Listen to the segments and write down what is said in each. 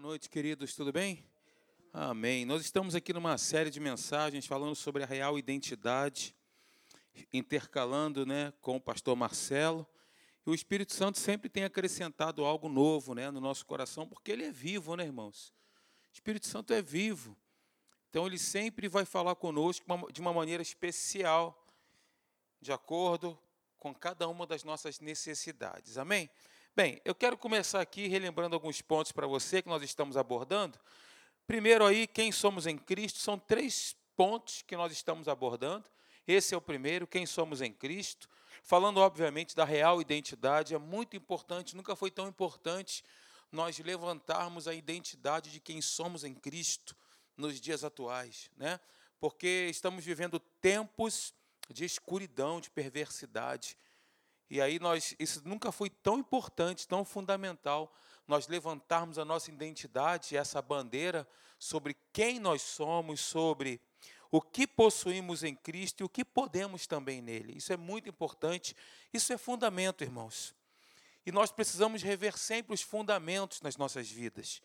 Boa noite, queridos, tudo bem? Amém. Nós estamos aqui numa série de mensagens falando sobre a real identidade, intercalando né, com o pastor Marcelo. E o Espírito Santo sempre tem acrescentado algo novo né, no nosso coração, porque ele é vivo, né, irmãos? O Espírito Santo é vivo. Então, ele sempre vai falar conosco de uma maneira especial, de acordo com cada uma das nossas necessidades. Amém? Bem, eu quero começar aqui relembrando alguns pontos para você que nós estamos abordando. Primeiro aí, quem somos em Cristo, são três pontos que nós estamos abordando. Esse é o primeiro, quem somos em Cristo. Falando, obviamente, da real identidade, é muito importante, nunca foi tão importante nós levantarmos a identidade de quem somos em Cristo nos dias atuais, né? Porque estamos vivendo tempos de escuridão, de perversidade. E aí nós, isso nunca foi tão importante, tão fundamental, nós levantarmos a nossa identidade, essa bandeira sobre quem nós somos, sobre o que possuímos em Cristo e o que podemos também nele. Isso é muito importante, isso é fundamento, irmãos. E nós precisamos rever sempre os fundamentos nas nossas vidas.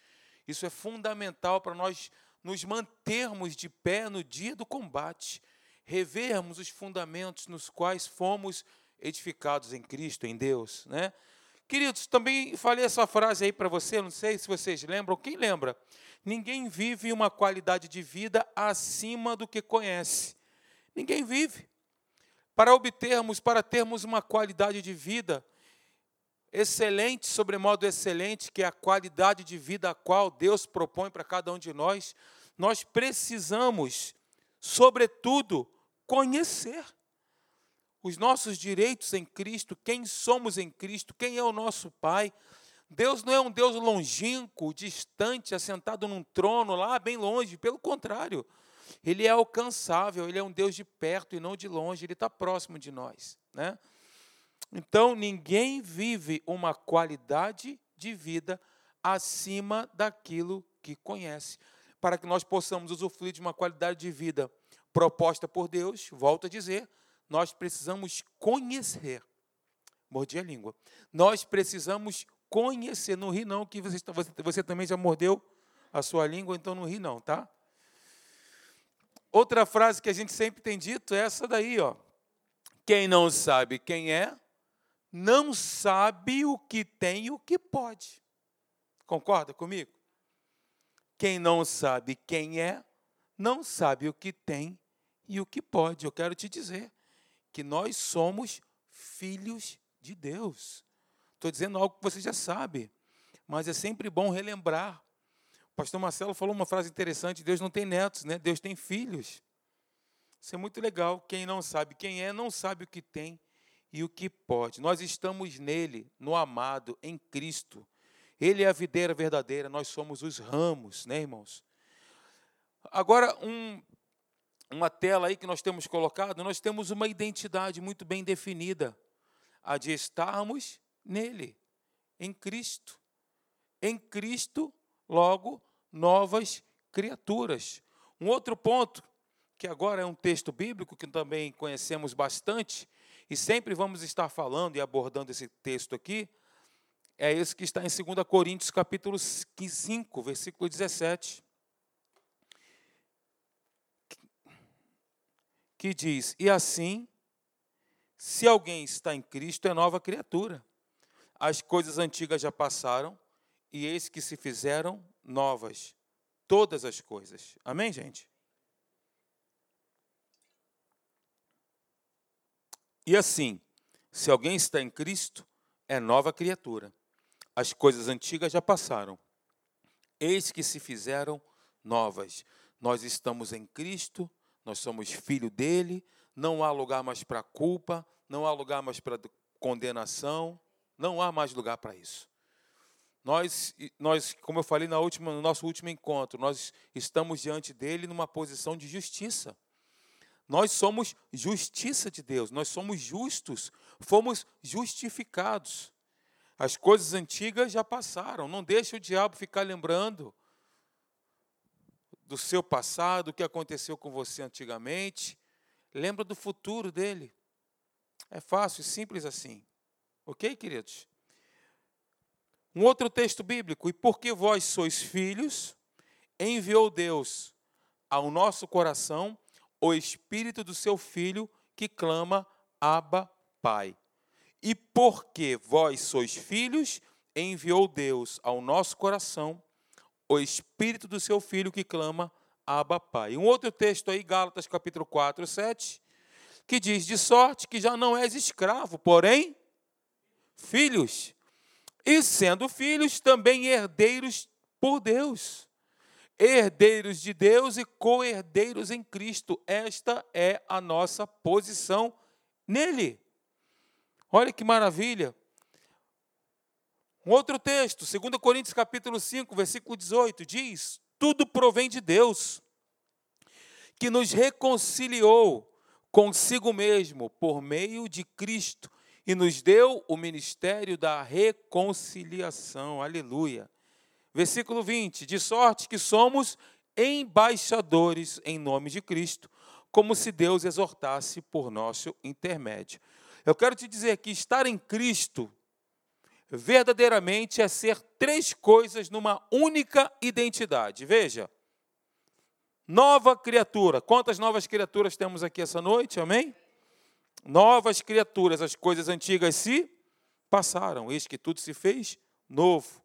Isso é fundamental para nós nos mantermos de pé no dia do combate, revermos os fundamentos nos quais fomos edificados em Cristo, em Deus, né? Queridos, também falei essa frase aí para você, não sei se vocês lembram, quem lembra? Ninguém vive uma qualidade de vida acima do que conhece. Ninguém vive. Para obtermos, para termos uma qualidade de vida excelente, sobremodo excelente, que é a qualidade de vida a qual Deus propõe para cada um de nós, nós precisamos, sobretudo, conhecer os nossos direitos em Cristo, quem somos em Cristo, quem é o nosso Pai. Deus não é um Deus longínquo, distante, assentado num trono lá bem longe, pelo contrário, Ele é alcançável, Ele é um Deus de perto e não de longe, Ele está próximo de nós. Né? Então, ninguém vive uma qualidade de vida acima daquilo que conhece. Para que nós possamos usufruir de uma qualidade de vida proposta por Deus, volto a dizer, nós precisamos conhecer. Mordi a língua. Nós precisamos conhecer. Não ri, não, que você, você, você também já mordeu a sua língua, então não ri, não, tá? Outra frase que a gente sempre tem dito é essa daí, ó. Quem não sabe quem é, não sabe o que tem e o que pode. Concorda comigo? Quem não sabe quem é, não sabe o que tem e o que pode. Eu quero te dizer que nós somos filhos de Deus. Estou dizendo algo que você já sabe, mas é sempre bom relembrar. O pastor Marcelo falou uma frase interessante: Deus não tem netos, né? Deus tem filhos. Isso é muito legal. Quem não sabe quem é, não sabe o que tem e o que pode. Nós estamos nele, no amado, em Cristo. Ele é a videira verdadeira, nós somos os ramos, né, irmãos? Agora, um uma tela aí que nós temos colocado, nós temos uma identidade muito bem definida, a de estarmos nele, em Cristo. Em Cristo, logo, novas criaturas. Um outro ponto, que agora é um texto bíblico que também conhecemos bastante, e sempre vamos estar falando e abordando esse texto aqui, é esse que está em 2 Coríntios capítulo 5, versículo 17. Que diz: E assim, se alguém está em Cristo, é nova criatura. As coisas antigas já passaram, e eis que se fizeram novas. Todas as coisas. Amém, gente? E assim, se alguém está em Cristo, é nova criatura. As coisas antigas já passaram. Eis que se fizeram novas. Nós estamos em Cristo, nós somos filho dele, não há lugar mais para culpa, não há lugar mais para condenação, não há mais lugar para isso. Nós, nós, como eu falei na última, no nosso último encontro, nós estamos diante dele numa posição de justiça. Nós somos justiça de Deus, nós somos justos, fomos justificados. As coisas antigas já passaram, não deixe o diabo ficar lembrando do seu passado, o que aconteceu com você antigamente. Lembra do futuro dele. É fácil, simples assim. Ok, queridos? Um outro texto bíblico, e porque vós sois filhos, enviou Deus ao nosso coração o espírito do seu filho que clama Abba, Pai. E porque vós sois filhos, enviou Deus ao nosso coração o espírito do seu filho que clama Abba, Pai. Um outro texto aí, Gálatas capítulo 4, 7, que diz: De sorte que já não és escravo, porém filhos. E sendo filhos, também herdeiros por Deus. Herdeiros de Deus e co-herdeiros em Cristo. Esta é a nossa posição nele. Olha que maravilha. Um outro texto, 2 Coríntios capítulo 5, versículo 18, diz: Tudo provém de Deus, que nos reconciliou consigo mesmo por meio de Cristo e nos deu o ministério da reconciliação. Aleluia. Versículo 20: De sorte que somos embaixadores em nome de Cristo, como se Deus exortasse por nosso intermédio. Eu quero te dizer que estar em Cristo verdadeiramente é ser três coisas numa única identidade. Veja, nova criatura. Quantas novas criaturas temos aqui essa noite? Amém? Novas criaturas, as coisas antigas se passaram, eis que tudo se fez novo.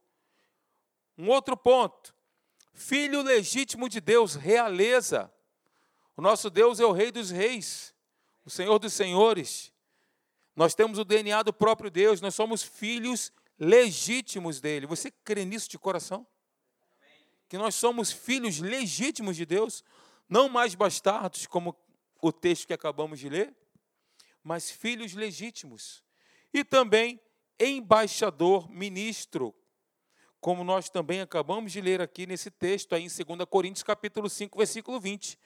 Um outro ponto, filho legítimo de Deus, realeza. O nosso Deus é o Rei dos Reis, o Senhor dos Senhores. Nós temos o DNA do próprio Deus, nós somos filhos legítimos dele. Você crê nisso de coração? Que nós somos filhos legítimos de Deus, não mais bastardos, como o texto que acabamos de ler, mas filhos legítimos. E também embaixador, ministro, como nós também acabamos de ler aqui nesse texto, aí em 2 Coríntios capítulo 5, versículo 20.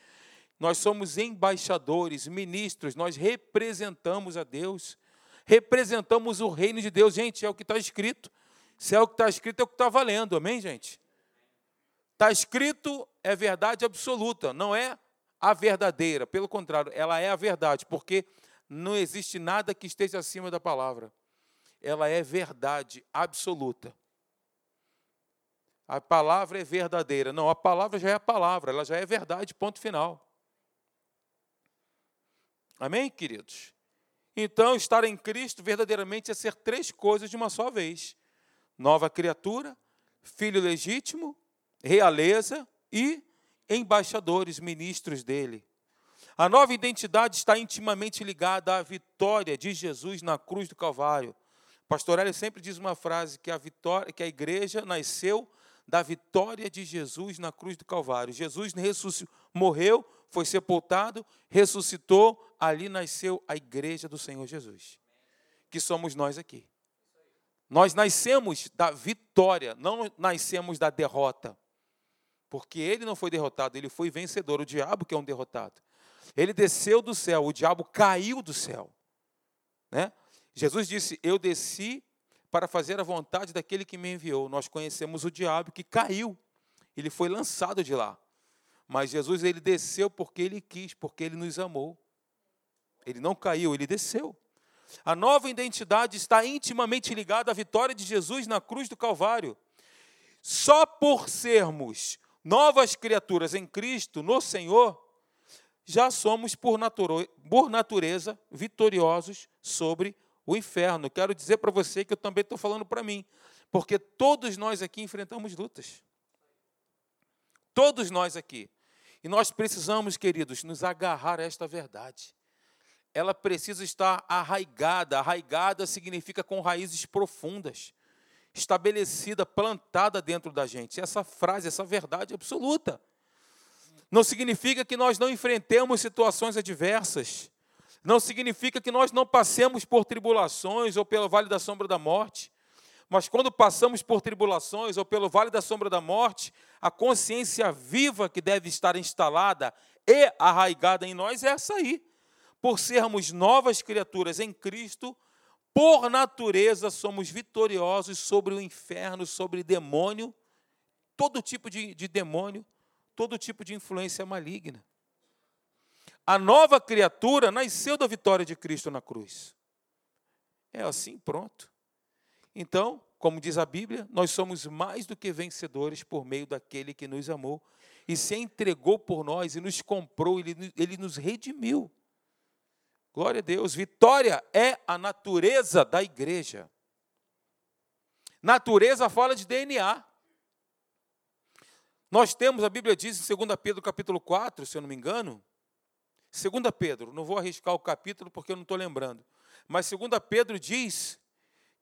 Nós somos embaixadores, ministros, nós representamos a Deus, representamos o reino de Deus. Gente, é o que está escrito. Se é o que está escrito, é o que está valendo, amém, gente? Está escrito, é verdade absoluta, não é a verdadeira, pelo contrário, ela é a verdade, porque não existe nada que esteja acima da palavra. Ela é verdade absoluta. A palavra é verdadeira. Não, a palavra já é a palavra, ela já é verdade, ponto final. Amém, queridos? Então, estar em Cristo verdadeiramente é ser três coisas de uma só vez: nova criatura, filho legítimo, realeza e embaixadores, ministros dele. A nova identidade está intimamente ligada à vitória de Jesus na cruz do Calvário. Pastor Hélio sempre diz uma frase que a vitória, que a igreja nasceu da vitória de Jesus na cruz do Calvário. Jesus morreu, foi sepultado, ressuscitou, ali nasceu a igreja do Senhor Jesus, que somos nós aqui. Nós nascemos da vitória, não nascemos da derrota. Porque ele não foi derrotado, ele foi vencedor. O diabo que é um derrotado. Ele desceu do céu, o diabo caiu do céu. Né? Jesus disse: Eu desci para fazer a vontade daquele que me enviou. Nós conhecemos o diabo que caiu, ele foi lançado de lá. Mas Jesus ele desceu porque ele quis, porque ele nos amou. Ele não caiu, ele desceu. A nova identidade está intimamente ligada à vitória de Jesus na cruz do Calvário. Só por sermos novas criaturas em Cristo, no Senhor, já somos por natureza vitoriosos sobre o inferno. Quero dizer para você que eu também estou falando para mim, porque todos nós aqui enfrentamos lutas. Todos nós aqui. E nós precisamos, queridos, nos agarrar a esta verdade. Ela precisa estar arraigada. Arraigada significa com raízes profundas, estabelecida, plantada dentro da gente. Essa frase, essa verdade absoluta. Não significa que nós não enfrentemos situações adversas não significa que nós não passemos por tribulações ou pelo vale da sombra da morte. Mas quando passamos por tribulações ou pelo vale da sombra da morte, a consciência viva que deve estar instalada e arraigada em nós é essa aí. Por sermos novas criaturas em Cristo, por natureza somos vitoriosos sobre o inferno, sobre demônio, todo tipo de, de demônio, todo tipo de influência maligna. A nova criatura nasceu da vitória de Cristo na cruz. É assim, pronto. Então, como diz a Bíblia, nós somos mais do que vencedores por meio daquele que nos amou e se entregou por nós e nos comprou, ele, ele nos redimiu. Glória a Deus. Vitória é a natureza da igreja. Natureza fala de DNA. Nós temos, a Bíblia diz em 2 Pedro capítulo 4, se eu não me engano, 2 Pedro, não vou arriscar o capítulo porque eu não estou lembrando, mas 2 Pedro diz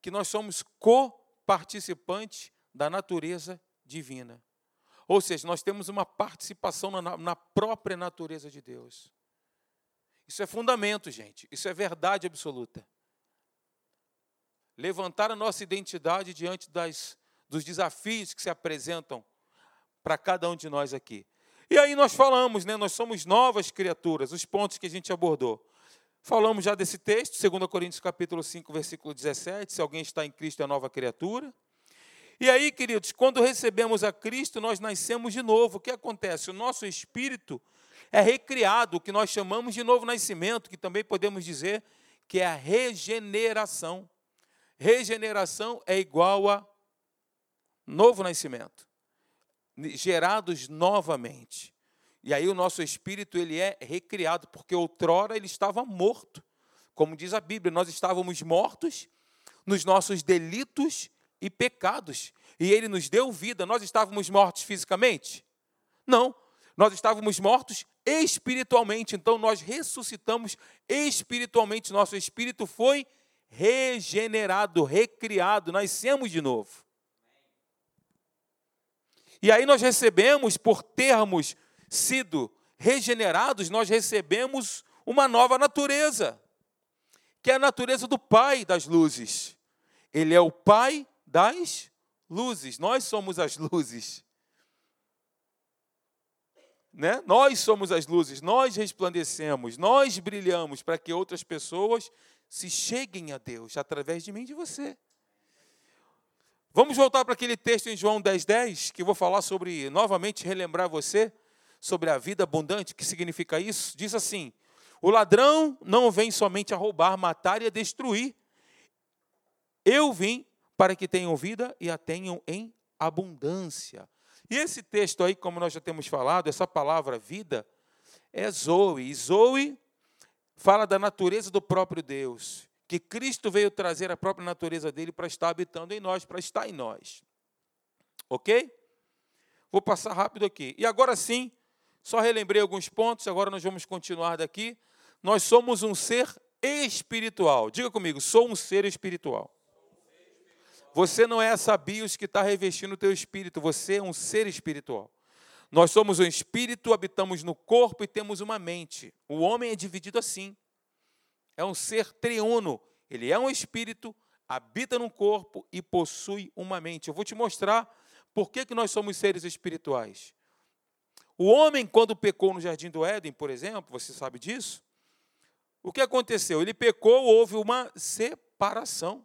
que nós somos co-participantes da natureza divina. Ou seja, nós temos uma participação na, na própria natureza de Deus. Isso é fundamento, gente. Isso é verdade absoluta. Levantar a nossa identidade diante das, dos desafios que se apresentam para cada um de nós aqui. E aí nós falamos, né, nós somos novas criaturas, os pontos que a gente abordou. Falamos já desse texto, 2 Coríntios capítulo 5, versículo 17, se alguém está em Cristo é nova criatura. E aí, queridos, quando recebemos a Cristo, nós nascemos de novo. O que acontece? O nosso espírito é recriado, o que nós chamamos de novo nascimento, que também podemos dizer que é a regeneração. Regeneração é igual a novo nascimento, gerados novamente. E aí o nosso espírito ele é recriado, porque outrora ele estava morto. Como diz a Bíblia, nós estávamos mortos nos nossos delitos e pecados. E ele nos deu vida. Nós estávamos mortos fisicamente? Não. Nós estávamos mortos espiritualmente. Então nós ressuscitamos espiritualmente. Nosso espírito foi regenerado, recriado. Nascemos de novo. E aí nós recebemos, por termos sido regenerados, nós recebemos uma nova natureza, que é a natureza do Pai das luzes. Ele é o Pai das luzes. Nós somos as luzes. Né? Nós somos as luzes, nós resplandecemos, nós brilhamos para que outras pessoas se cheguem a Deus através de mim e de você. Vamos voltar para aquele texto em João 10,10, 10, que eu vou falar sobre, novamente, relembrar você sobre a vida abundante, que significa isso? Diz assim: o ladrão não vem somente a roubar, matar e a destruir. Eu vim para que tenham vida e a tenham em abundância. E esse texto aí, como nós já temos falado, essa palavra vida, é Zoe. E Zoe fala da natureza do próprio Deus, que Cristo veio trazer a própria natureza dele para estar habitando em nós, para estar em nós. Ok? Vou passar rápido aqui. E agora sim, só relembrei alguns pontos, agora nós vamos continuar daqui. Nós somos um ser espiritual. Diga comigo, sou um ser espiritual. Você não é essa bios que está revestindo o teu espírito, você é um ser espiritual. Nós somos um espírito, habitamos no corpo e temos uma mente. O homem é dividido assim. É um ser triuno. Ele é um espírito, habita no corpo e possui uma mente. Eu vou te mostrar por que, que nós somos seres espirituais. O homem, quando pecou no jardim do Éden, por exemplo, você sabe disso? O que aconteceu? Ele pecou, houve uma separação.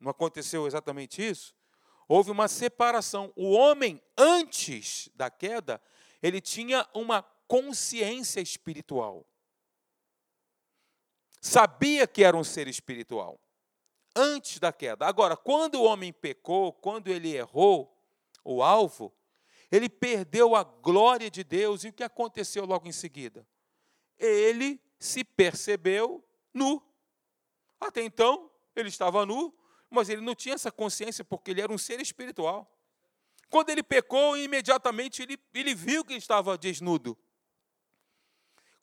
Não aconteceu exatamente isso? Houve uma separação. O homem, antes da queda, ele tinha uma consciência espiritual. Sabia que era um ser espiritual. Antes da queda. Agora, quando o homem pecou, quando ele errou o alvo, ele perdeu a glória de Deus. E o que aconteceu logo em seguida? Ele se percebeu nu. Até então, ele estava nu, mas ele não tinha essa consciência porque ele era um ser espiritual. Quando ele pecou, imediatamente ele, ele viu que estava desnudo.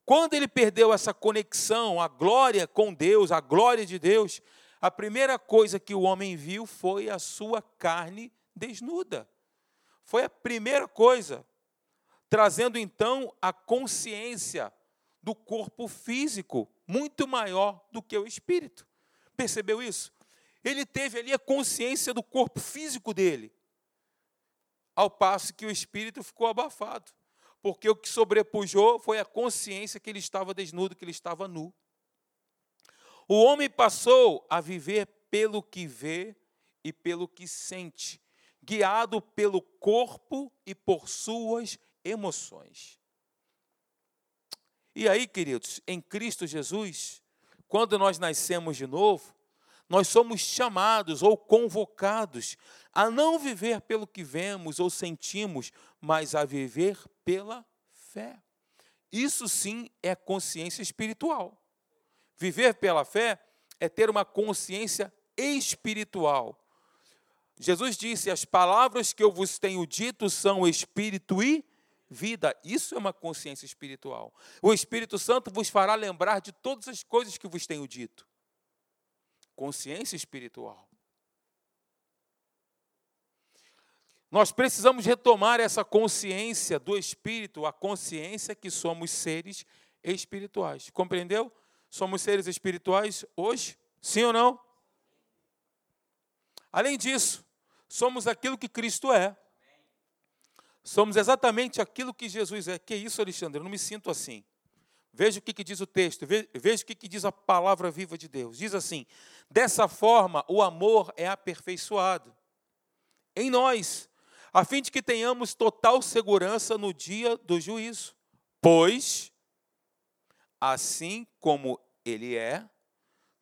Quando ele perdeu essa conexão, a glória com Deus, a glória de Deus, a primeira coisa que o homem viu foi a sua carne desnuda. Foi a primeira coisa, trazendo então a consciência do corpo físico muito maior do que o espírito. Percebeu isso? Ele teve ali a consciência do corpo físico dele, ao passo que o espírito ficou abafado, porque o que sobrepujou foi a consciência que ele estava desnudo, que ele estava nu. O homem passou a viver pelo que vê e pelo que sente, guiado pelo corpo e por suas emoções. E aí, queridos, em Cristo Jesus, quando nós nascemos de novo, nós somos chamados ou convocados a não viver pelo que vemos ou sentimos, mas a viver pela fé. Isso sim é consciência espiritual. Viver pela fé é ter uma consciência espiritual. Jesus disse: As palavras que eu vos tenho dito são espírito e vida. Isso é uma consciência espiritual. O Espírito Santo vos fará lembrar de todas as coisas que vos tenho dito. Consciência espiritual. Nós precisamos retomar essa consciência do Espírito, a consciência que somos seres espirituais. Compreendeu? Somos seres espirituais hoje? Sim ou não? Além disso, somos aquilo que Cristo é. Somos exatamente aquilo que Jesus é. Que isso, Alexandre? Eu não me sinto assim. Veja o que, diz o texto, veja o que diz a palavra viva de Deus. Diz assim: dessa forma o amor é aperfeiçoado em nós, a fim de que tenhamos total segurança no dia do juízo. Pois, assim como Ele é,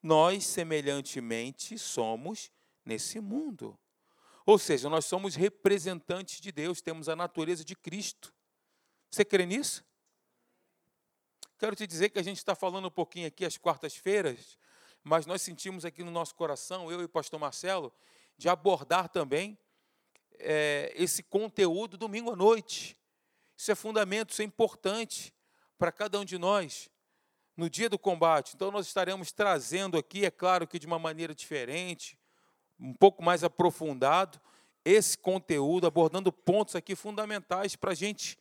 nós semelhantemente somos nesse mundo. Ou seja, nós somos representantes de Deus, temos a natureza de Cristo. Você crê nisso? Quero te dizer que a gente está falando um pouquinho aqui às quartas-feiras, mas nós sentimos aqui no nosso coração, eu e o pastor Marcelo, de abordar também é, esse conteúdo domingo à noite. Isso é fundamento, isso é importante para cada um de nós no dia do combate. Então, nós estaremos trazendo aqui, é claro que de uma maneira diferente, um pouco mais aprofundado, esse conteúdo, abordando pontos aqui fundamentais para a gente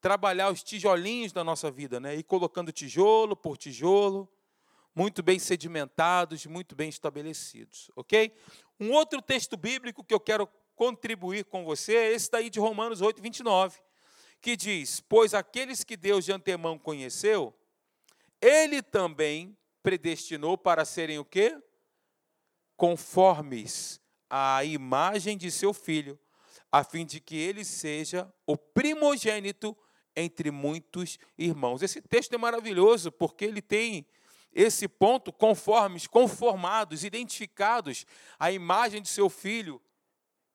trabalhar os tijolinhos da nossa vida, né? E colocando tijolo por tijolo, muito bem sedimentados, muito bem estabelecidos, ok? Um outro texto bíblico que eu quero contribuir com você é esse daí de Romanos 8, 29, que diz: Pois aqueles que Deus de antemão conheceu, Ele também predestinou para serem o quê? Conformes à imagem de seu filho, a fim de que ele seja o primogênito entre muitos irmãos. Esse texto é maravilhoso porque ele tem esse ponto conformes, conformados, identificados à imagem de seu filho,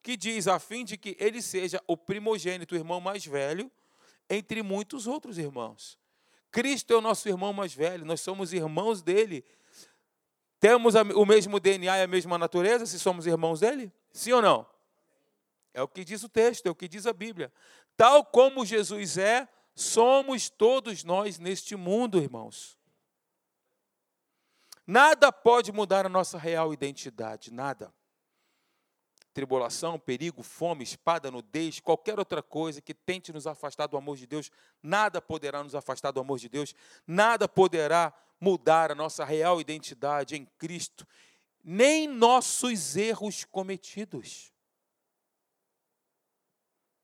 que diz a fim de que ele seja o primogênito, o irmão mais velho, entre muitos outros irmãos. Cristo é o nosso irmão mais velho, nós somos irmãos dele. Temos o mesmo DNA e a mesma natureza se somos irmãos dele? Sim ou não? É o que diz o texto, é o que diz a Bíblia. Tal como Jesus é, somos todos nós neste mundo, irmãos. Nada pode mudar a nossa real identidade, nada tribulação, perigo, fome, espada, nudez, qualquer outra coisa que tente nos afastar do amor de Deus, nada poderá nos afastar do amor de Deus, nada poderá mudar a nossa real identidade em Cristo, nem nossos erros cometidos,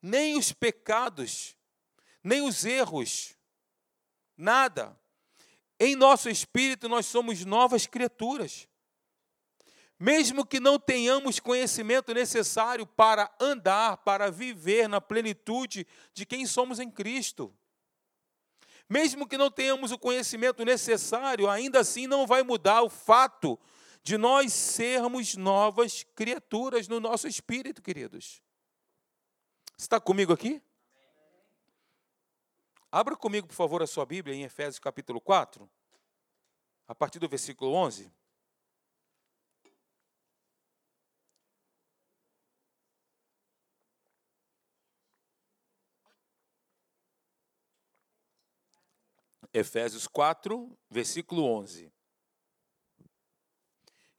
nem os pecados, nem os erros, nada. Em nosso espírito nós somos novas criaturas mesmo que não tenhamos conhecimento necessário para andar, para viver na plenitude de quem somos em Cristo. Mesmo que não tenhamos o conhecimento necessário, ainda assim não vai mudar o fato de nós sermos novas criaturas no nosso espírito, queridos. Está comigo aqui? Abra comigo, por favor, a sua Bíblia em Efésios capítulo 4, a partir do versículo 11. Efésios 4, versículo 11.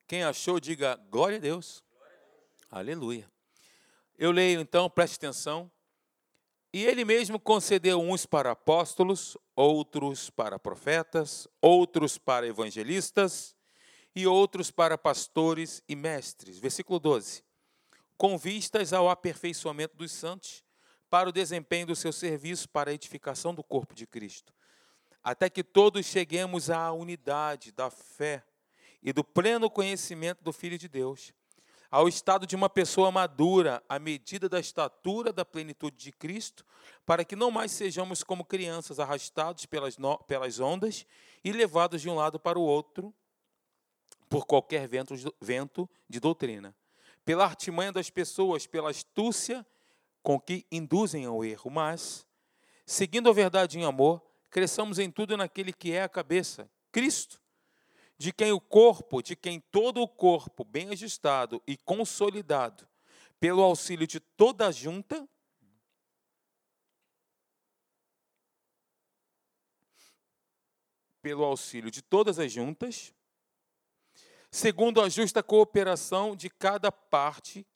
Quem achou, diga glória a Deus. Glória a Deus. Aleluia. Eu leio então, preste atenção. E ele mesmo concedeu uns para apóstolos, outros para profetas, outros para evangelistas e outros para pastores e mestres. Versículo 12. Com vistas ao aperfeiçoamento dos santos, para o desempenho do seu serviço para a edificação do corpo de Cristo até que todos cheguemos à unidade da fé e do pleno conhecimento do Filho de Deus, ao estado de uma pessoa madura, à medida da estatura da plenitude de Cristo, para que não mais sejamos como crianças arrastados pelas, no, pelas ondas e levados de um lado para o outro por qualquer vento, vento de doutrina, pela artimanha das pessoas, pela astúcia com que induzem ao erro, mas, seguindo a verdade em amor, cresçamos em tudo naquele que é a cabeça, Cristo, de quem o corpo, de quem todo o corpo, bem ajustado e consolidado, pelo auxílio de toda a junta, pelo auxílio de todas as juntas, segundo a justa cooperação de cada parte,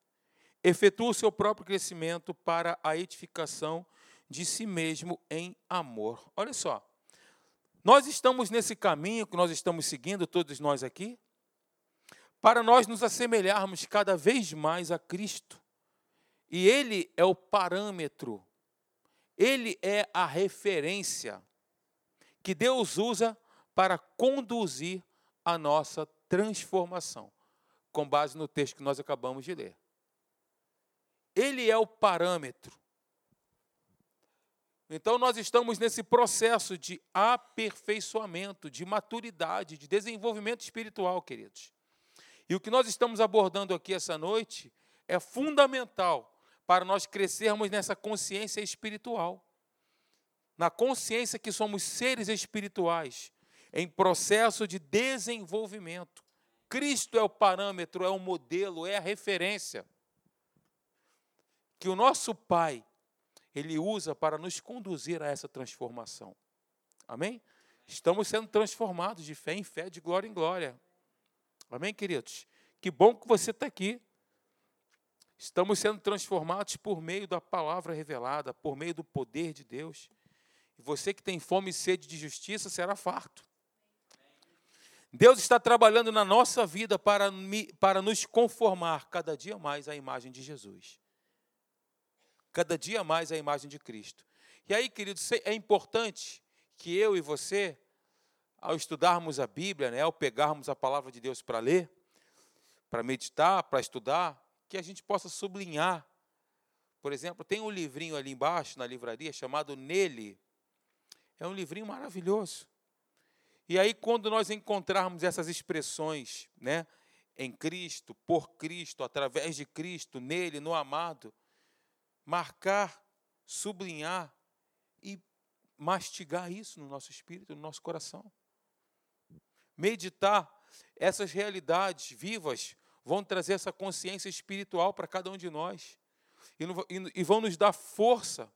efetua o seu próprio crescimento para a edificação de si mesmo em amor. Olha só, nós estamos nesse caminho que nós estamos seguindo, todos nós aqui, para nós nos assemelharmos cada vez mais a Cristo. E Ele é o parâmetro, Ele é a referência que Deus usa para conduzir a nossa transformação, com base no texto que nós acabamos de ler. Ele é o parâmetro. Então, nós estamos nesse processo de aperfeiçoamento, de maturidade, de desenvolvimento espiritual, queridos. E o que nós estamos abordando aqui essa noite é fundamental para nós crescermos nessa consciência espiritual. Na consciência que somos seres espirituais, em processo de desenvolvimento. Cristo é o parâmetro, é o modelo, é a referência que o nosso Pai ele usa para nos conduzir a essa transformação. Amém? Estamos sendo transformados de fé em fé, de glória em glória. Amém, queridos? Que bom que você está aqui. Estamos sendo transformados por meio da palavra revelada, por meio do poder de Deus. E você que tem fome e sede de justiça será farto. Deus está trabalhando na nossa vida para, para nos conformar cada dia mais à imagem de Jesus. Cada dia mais à imagem de Cristo. E aí, queridos, é importante que eu e você, ao estudarmos a Bíblia, né, ao pegarmos a palavra de Deus para ler, para meditar, para estudar, que a gente possa sublinhar. Por exemplo, tem um livrinho ali embaixo na livraria chamado Nele. É um livrinho maravilhoso. E aí, quando nós encontrarmos essas expressões, né, em Cristo, por Cristo, através de Cristo, nele, no amado, marcar, sublinhar e mastigar isso no nosso espírito, no nosso coração. Meditar essas realidades vivas vão trazer essa consciência espiritual para cada um de nós e vão nos dar força,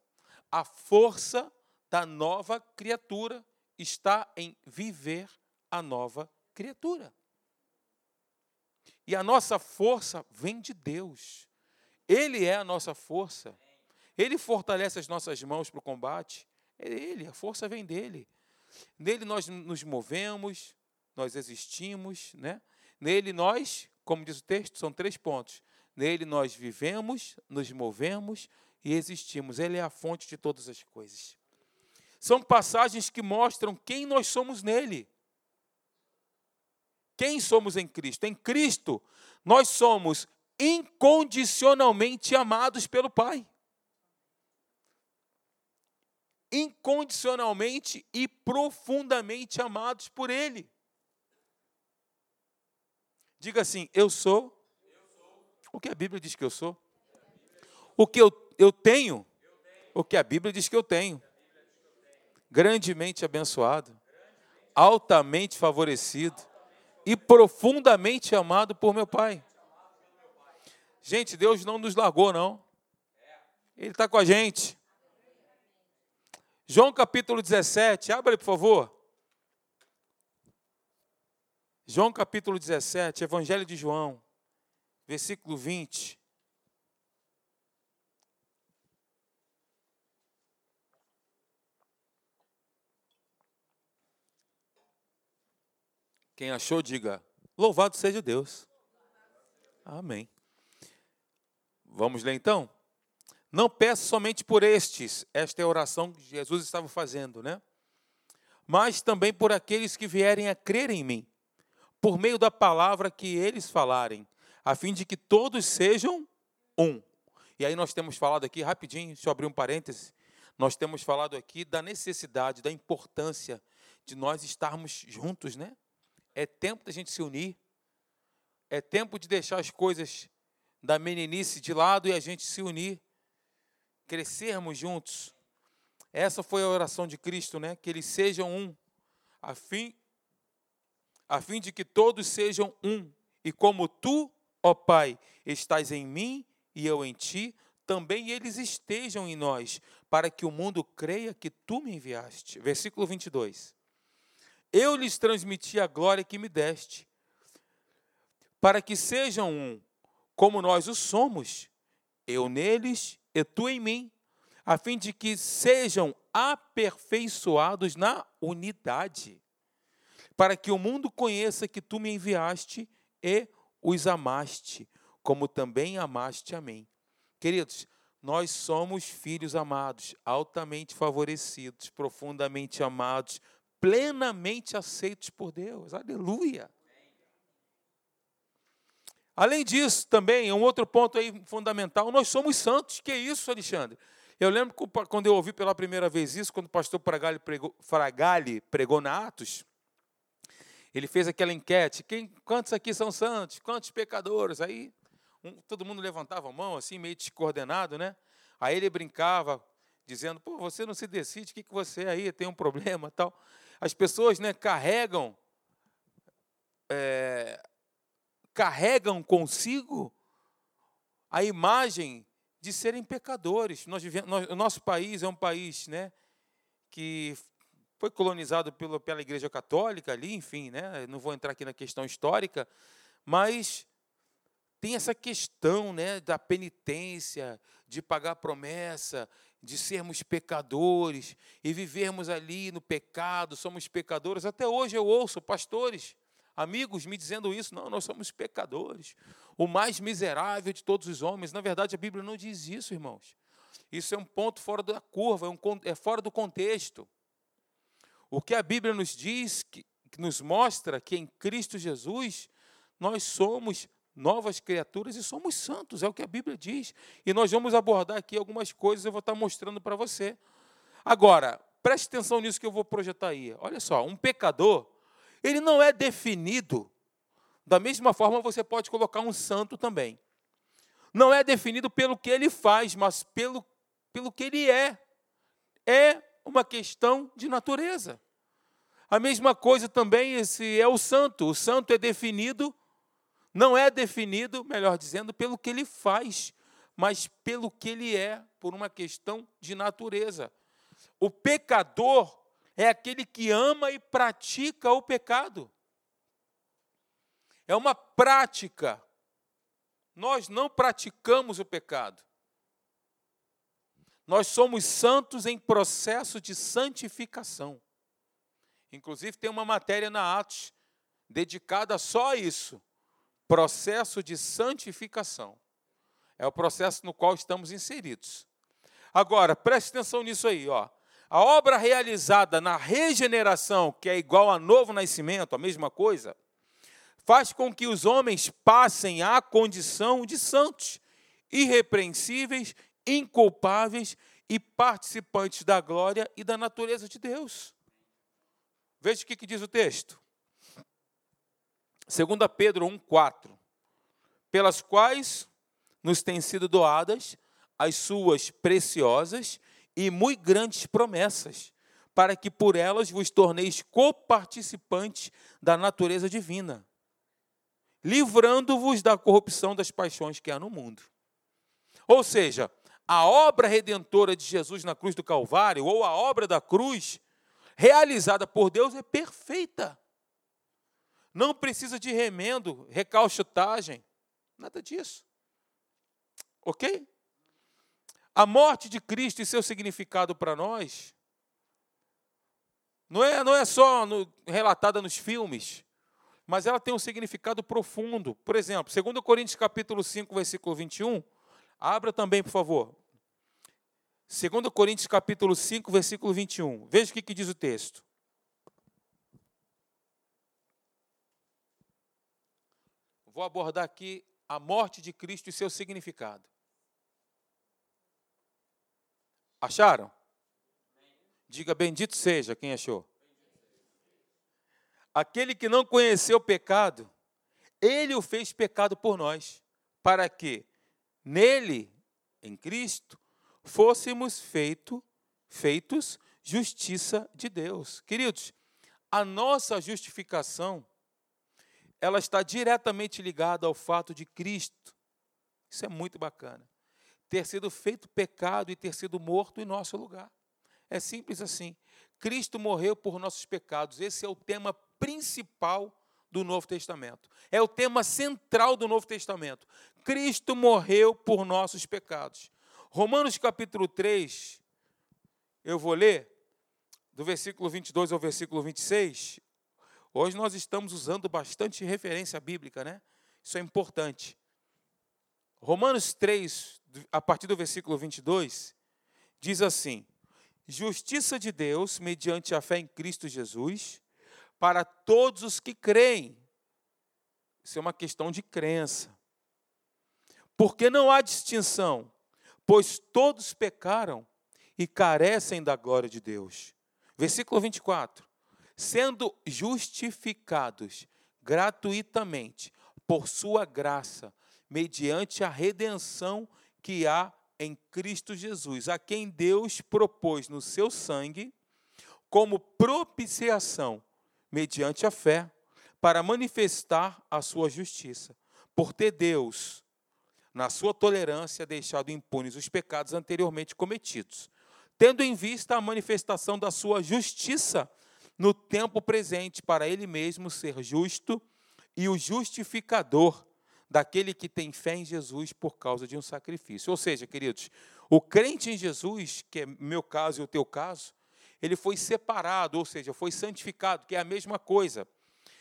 a força da nova criatura está em viver a nova criatura. E a nossa força vem de Deus. Ele é a nossa força. Ele fortalece as nossas mãos para o combate. É Ele, a força vem dele. Nele nós nos movemos, nós existimos, né? Nele nós, como diz o texto, são três pontos. Nele nós vivemos, nos movemos e existimos. Ele é a fonte de todas as coisas. São passagens que mostram quem nós somos nele. Quem somos em Cristo? Em Cristo, nós somos incondicionalmente amados pelo Pai. Incondicionalmente e profundamente amados por Ele. Diga assim: Eu sou, o que a Bíblia diz que eu sou. O que eu, eu tenho, o que a Bíblia diz que eu tenho grandemente abençoado, altamente favorecido e profundamente amado por meu Pai. Gente, Deus não nos largou, não. Ele está com a gente. João capítulo 17, abra por favor. João capítulo 17, Evangelho de João, versículo 20. Quem achou, diga: Louvado seja Deus. Amém. Vamos ler então? Não peço somente por estes, esta é a oração que Jesus estava fazendo, né? Mas também por aqueles que vierem a crer em mim, por meio da palavra que eles falarem, a fim de que todos sejam um. E aí nós temos falado aqui, rapidinho, deixa eu abrir um parêntese, nós temos falado aqui da necessidade, da importância de nós estarmos juntos, né? É tempo da gente se unir. é tempo de deixar as coisas da meninice de lado e a gente se unir, crescermos juntos. Essa foi a oração de Cristo, né? Que eles sejam um, a fim, a fim de que todos sejam um. E como tu, ó Pai, estás em mim e eu em ti, também eles estejam em nós, para que o mundo creia que tu me enviaste. Versículo 22. Eu lhes transmiti a glória que me deste, para que sejam um, como nós o somos, eu neles e tu em mim, a fim de que sejam aperfeiçoados na unidade, para que o mundo conheça que tu me enviaste e os amaste, como também amaste a mim. Queridos, nós somos filhos amados, altamente favorecidos, profundamente amados, plenamente aceitos por Deus. Aleluia. Além disso, também, um outro ponto aí fundamental, nós somos santos. Que isso, Alexandre? Eu lembro que quando eu ouvi pela primeira vez isso, quando o pastor Fragale pregou, pregou na Atos, ele fez aquela enquete: quem, quantos aqui são santos? Quantos pecadores? Aí um, todo mundo levantava a mão, assim, meio descoordenado, né? Aí ele brincava, dizendo: pô, você não se decide, o que, que você aí tem um problema tal. As pessoas né, carregam, é, carregam consigo a imagem de serem pecadores. Nós vivemos, nós, o nosso país é um país né, que foi colonizado pelo, pela Igreja Católica ali, enfim, né, não vou entrar aqui na questão histórica, mas tem essa questão né, da penitência, de pagar promessa, de sermos pecadores e vivermos ali no pecado, somos pecadores. Até hoje eu ouço pastores, amigos me dizendo isso: não, nós somos pecadores, o mais miserável de todos os homens. Na verdade, a Bíblia não diz isso, irmãos. Isso é um ponto fora da curva, é, um, é fora do contexto. O que a Bíblia nos diz, que, que nos mostra que em Cristo Jesus nós somos novas criaturas e somos santos, é o que a Bíblia diz. E nós vamos abordar aqui algumas coisas, eu vou estar mostrando para você. Agora, preste atenção nisso que eu vou projetar aí. Olha só, um pecador, ele não é definido. Da mesma forma, você pode colocar um santo também. Não é definido pelo que ele faz, mas pelo, pelo que ele é. É uma questão de natureza. A mesma coisa também esse é o santo. O santo é definido não é definido, melhor dizendo, pelo que ele faz, mas pelo que ele é, por uma questão de natureza. O pecador é aquele que ama e pratica o pecado. É uma prática. Nós não praticamos o pecado. Nós somos santos em processo de santificação. Inclusive, tem uma matéria na Atos dedicada só a isso processo de santificação. É o processo no qual estamos inseridos. Agora, preste atenção nisso aí, ó. A obra realizada na regeneração, que é igual a novo nascimento, a mesma coisa, faz com que os homens passem à condição de santos, irrepreensíveis, inculpáveis e participantes da glória e da natureza de Deus. Veja o que, diz o texto. 2 Pedro 1,4, pelas quais nos têm sido doadas as suas preciosas e muito grandes promessas, para que por elas vos torneis coparticipantes da natureza divina, livrando-vos da corrupção das paixões que há no mundo. Ou seja, a obra redentora de Jesus na cruz do Calvário, ou a obra da cruz, realizada por Deus, é perfeita. Não precisa de remendo, recalchutagem, nada disso. Ok? A morte de Cristo e seu significado para nós não é, não é só no, relatada nos filmes, mas ela tem um significado profundo. Por exemplo, 2 Coríntios capítulo 5, versículo 21, abra também, por favor. 2 Coríntios capítulo 5, versículo 21. Veja o que, que diz o texto. vou abordar aqui a morte de Cristo e seu significado. Acharam? Diga bendito seja quem achou. Aquele que não conheceu pecado, Ele o fez pecado por nós, para que nele, em Cristo, fôssemos feito, feitos justiça de Deus. Queridos, a nossa justificação ela está diretamente ligada ao fato de Cristo. Isso é muito bacana. Ter sido feito pecado e ter sido morto em nosso lugar. É simples assim. Cristo morreu por nossos pecados. Esse é o tema principal do Novo Testamento. É o tema central do Novo Testamento. Cristo morreu por nossos pecados. Romanos capítulo 3, eu vou ler do versículo 22 ao versículo 26. Hoje nós estamos usando bastante referência bíblica, né? Isso é importante. Romanos 3, a partir do versículo 22, diz assim: Justiça de Deus mediante a fé em Cristo Jesus, para todos os que creem. Isso é uma questão de crença. Porque não há distinção, pois todos pecaram e carecem da glória de Deus. Versículo 24 sendo justificados gratuitamente por sua graça, mediante a redenção que há em Cristo Jesus, a quem Deus propôs no seu sangue como propiciação, mediante a fé, para manifestar a sua justiça, por ter Deus, na sua tolerância, deixado impunes os pecados anteriormente cometidos, tendo em vista a manifestação da sua justiça no tempo presente, para ele mesmo ser justo e o justificador daquele que tem fé em Jesus por causa de um sacrifício. Ou seja, queridos, o crente em Jesus, que é meu caso e o teu caso, ele foi separado, ou seja, foi santificado, que é a mesma coisa.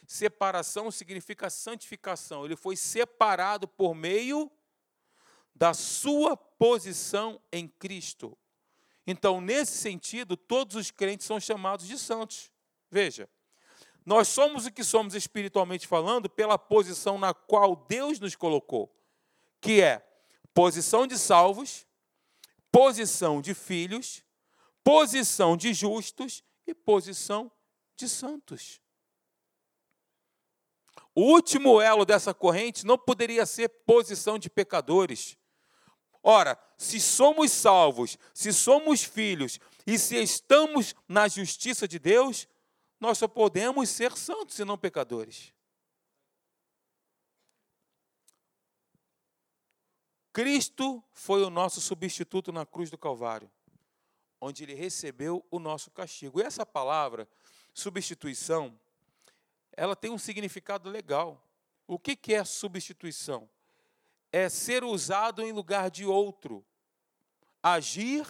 Separação significa santificação. Ele foi separado por meio da sua posição em Cristo. Então, nesse sentido, todos os crentes são chamados de santos. Veja, nós somos o que somos espiritualmente falando pela posição na qual Deus nos colocou, que é posição de salvos, posição de filhos, posição de justos e posição de santos. O último elo dessa corrente não poderia ser posição de pecadores. Ora, se somos salvos, se somos filhos e se estamos na justiça de Deus, nós só podemos ser santos e não pecadores. Cristo foi o nosso substituto na cruz do Calvário, onde ele recebeu o nosso castigo. E essa palavra, substituição, ela tem um significado legal. O que é substituição? É ser usado em lugar de outro, agir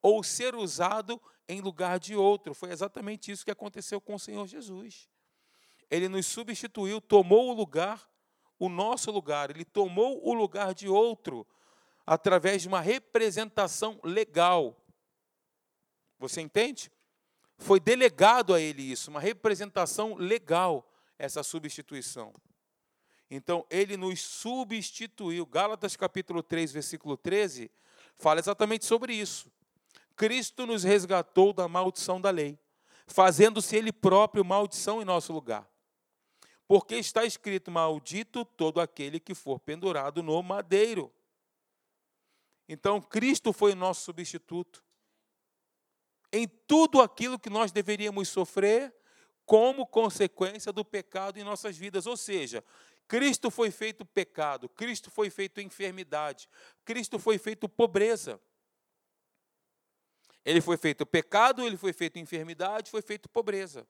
ou ser usado em lugar de outro. Foi exatamente isso que aconteceu com o Senhor Jesus. Ele nos substituiu, tomou o lugar, o nosso lugar, ele tomou o lugar de outro através de uma representação legal. Você entende? Foi delegado a ele isso, uma representação legal, essa substituição. Então, ele nos substituiu. Gálatas capítulo 3, versículo 13, fala exatamente sobre isso. Cristo nos resgatou da maldição da lei, fazendo-se Ele próprio maldição em nosso lugar. Porque está escrito: Maldito todo aquele que for pendurado no madeiro. Então, Cristo foi o nosso substituto. Em tudo aquilo que nós deveríamos sofrer como consequência do pecado em nossas vidas. Ou seja, Cristo foi feito pecado, Cristo foi feito enfermidade, Cristo foi feito pobreza. Ele foi feito pecado, ele foi feito enfermidade, foi feito pobreza.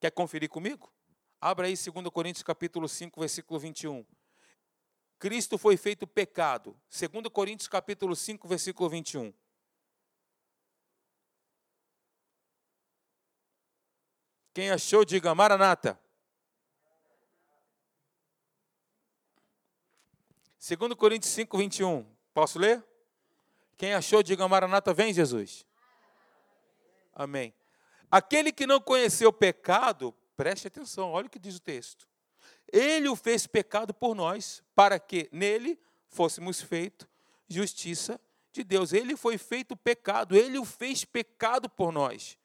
Quer conferir comigo? Abra aí 2 Coríntios capítulo 5, versículo 21. Cristo foi feito pecado. 2 Coríntios capítulo 5, versículo 21. Quem achou, diga Maranata. 2 Coríntios 5, 21. Posso ler? Quem achou, diga Maranata, vem Jesus. Amém. Aquele que não conheceu pecado, preste atenção, olha o que diz o texto. Ele o fez pecado por nós, para que nele fôssemos feito justiça de Deus. Ele foi feito pecado, ele o fez pecado por nós.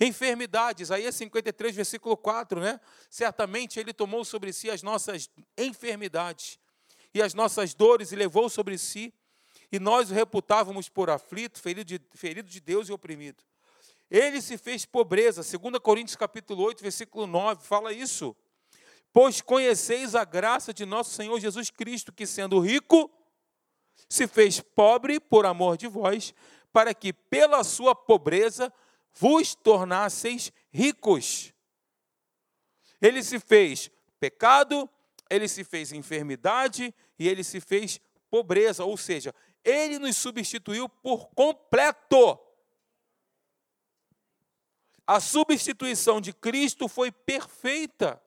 Enfermidades, aí é 53, versículo 4, né? Certamente ele tomou sobre si as nossas enfermidades e as nossas dores e levou sobre si, e nós o reputávamos por aflito, ferido de, ferido de Deus e oprimido. Ele se fez pobreza, 2 Coríntios capítulo 8, versículo 9, fala isso. Pois conheceis a graça de nosso Senhor Jesus Cristo, que sendo rico, se fez pobre por amor de vós, para que pela sua pobreza vos tornasseis ricos. Ele se fez pecado, ele se fez enfermidade e ele se fez pobreza, ou seja, ele nos substituiu por completo. A substituição de Cristo foi perfeita.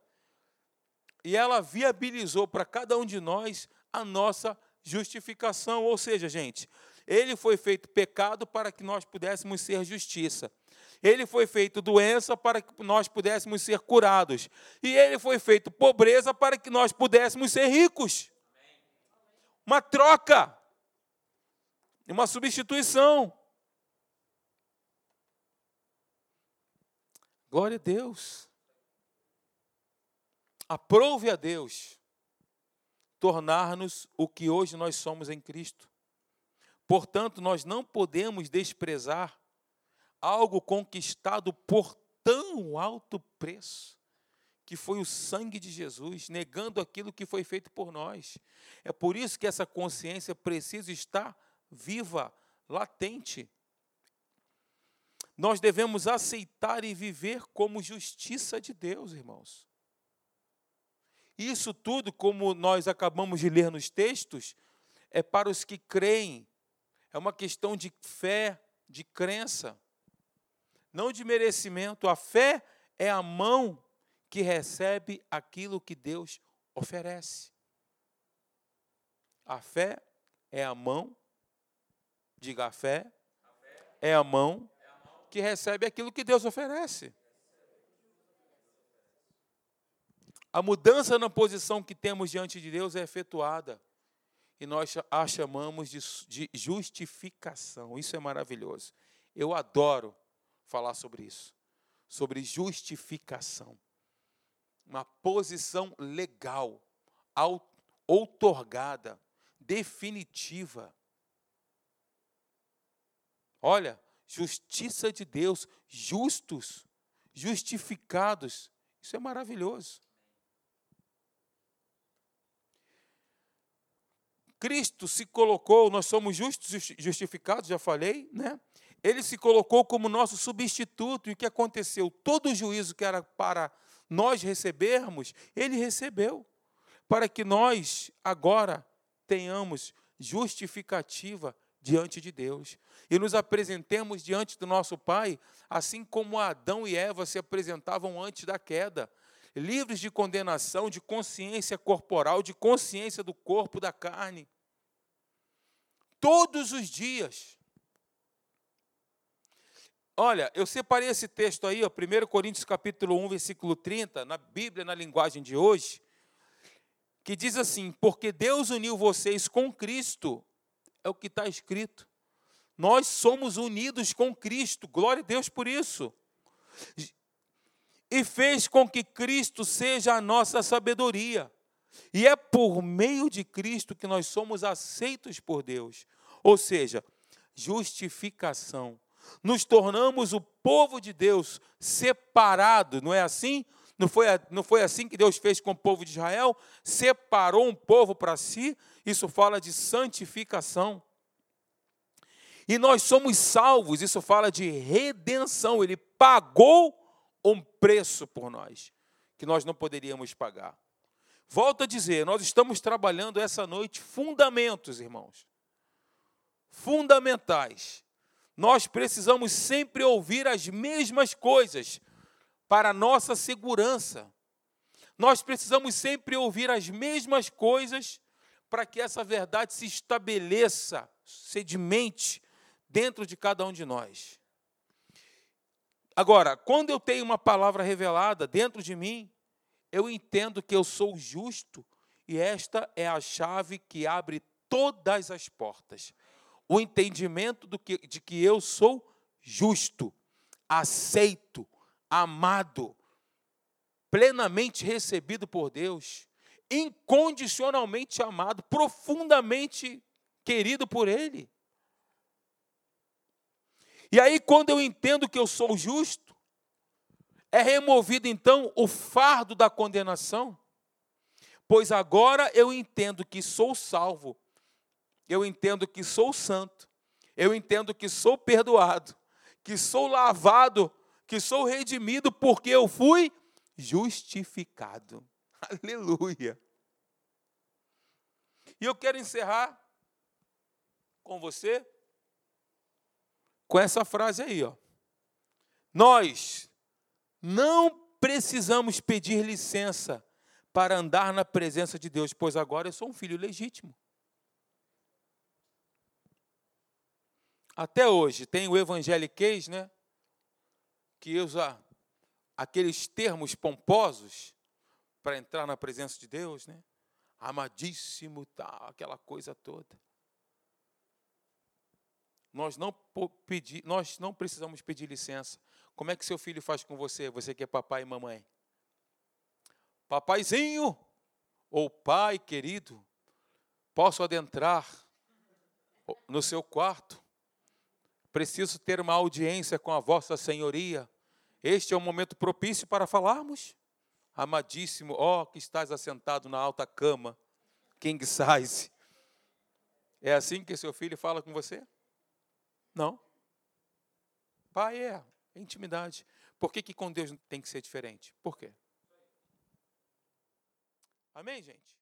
E ela viabilizou para cada um de nós a nossa justificação. Ou seja, gente, ele foi feito pecado para que nós pudéssemos ser justiça. Ele foi feito doença para que nós pudéssemos ser curados. E ele foi feito pobreza para que nós pudéssemos ser ricos. Uma troca. Uma substituição. Glória a Deus. Aprove a Deus tornar-nos o que hoje nós somos em Cristo. Portanto, nós não podemos desprezar algo conquistado por tão alto preço, que foi o sangue de Jesus, negando aquilo que foi feito por nós. É por isso que essa consciência precisa estar viva, latente. Nós devemos aceitar e viver como justiça de Deus, irmãos. Isso tudo, como nós acabamos de ler nos textos, é para os que creem. É uma questão de fé, de crença, não de merecimento. A fé é a mão que recebe aquilo que Deus oferece. A fé é a mão, diga a fé, é a mão que recebe aquilo que Deus oferece. A mudança na posição que temos diante de Deus é efetuada e nós a chamamos de, de justificação. Isso é maravilhoso. Eu adoro falar sobre isso, sobre justificação. Uma posição legal, outorgada, definitiva. Olha, justiça de Deus, justos, justificados. Isso é maravilhoso. Cristo se colocou, nós somos justos, justificados, já falei, né? Ele se colocou como nosso substituto, e o que aconteceu? Todo o juízo que era para nós recebermos, ele recebeu, para que nós agora tenhamos justificativa diante de Deus e nos apresentemos diante do nosso Pai, assim como Adão e Eva se apresentavam antes da queda, livres de condenação, de consciência corporal, de consciência do corpo, da carne. Todos os dias. Olha, eu separei esse texto aí, ó, 1 Coríntios capítulo 1, versículo 30, na Bíblia, na linguagem de hoje, que diz assim: Porque Deus uniu vocês com Cristo é o que está escrito. Nós somos unidos com Cristo, glória a Deus por isso. E fez com que Cristo seja a nossa sabedoria. E é por meio de Cristo que nós somos aceitos por Deus. Ou seja, justificação. Nos tornamos o povo de Deus separado, não é assim? Não foi, não foi assim que Deus fez com o povo de Israel? Separou um povo para si. Isso fala de santificação. E nós somos salvos, isso fala de redenção. Ele pagou um preço por nós, que nós não poderíamos pagar. Volto a dizer, nós estamos trabalhando essa noite fundamentos, irmãos. Fundamentais. Nós precisamos sempre ouvir as mesmas coisas para a nossa segurança. Nós precisamos sempre ouvir as mesmas coisas para que essa verdade se estabeleça, sedimente dentro de cada um de nós. Agora, quando eu tenho uma palavra revelada dentro de mim, eu entendo que eu sou justo e esta é a chave que abre todas as portas. O entendimento que, de que eu sou justo. aceito, amado, plenamente recebido por Deus, incondicionalmente amado, profundamente querido por Ele. E aí, quando eu entendo que eu sou justo, é removido então o fardo da condenação, pois agora eu entendo que sou salvo, eu entendo que sou santo, eu entendo que sou perdoado, que sou lavado, que sou redimido, porque eu fui justificado. Aleluia. E eu quero encerrar com você com essa frase aí, ó. Nós não precisamos pedir licença para andar na presença de Deus, pois agora eu sou um filho legítimo. Até hoje tem o evangeliquez, né? Que usa aqueles termos pomposos para entrar na presença de Deus, né? Amadíssimo, tal, aquela coisa toda. Nós não, pedir, nós não precisamos pedir licença. Como é que seu filho faz com você? Você que é papai e mamãe. Papaizinho ou pai querido, posso adentrar no seu quarto? Preciso ter uma audiência com a vossa senhoria. Este é o momento propício para falarmos. Amadíssimo, ó, oh, que estás assentado na alta cama, king size. É assim que seu filho fala com você? Não. Pai é, é intimidade. Por que, que com Deus tem que ser diferente? Por quê? Amém, gente?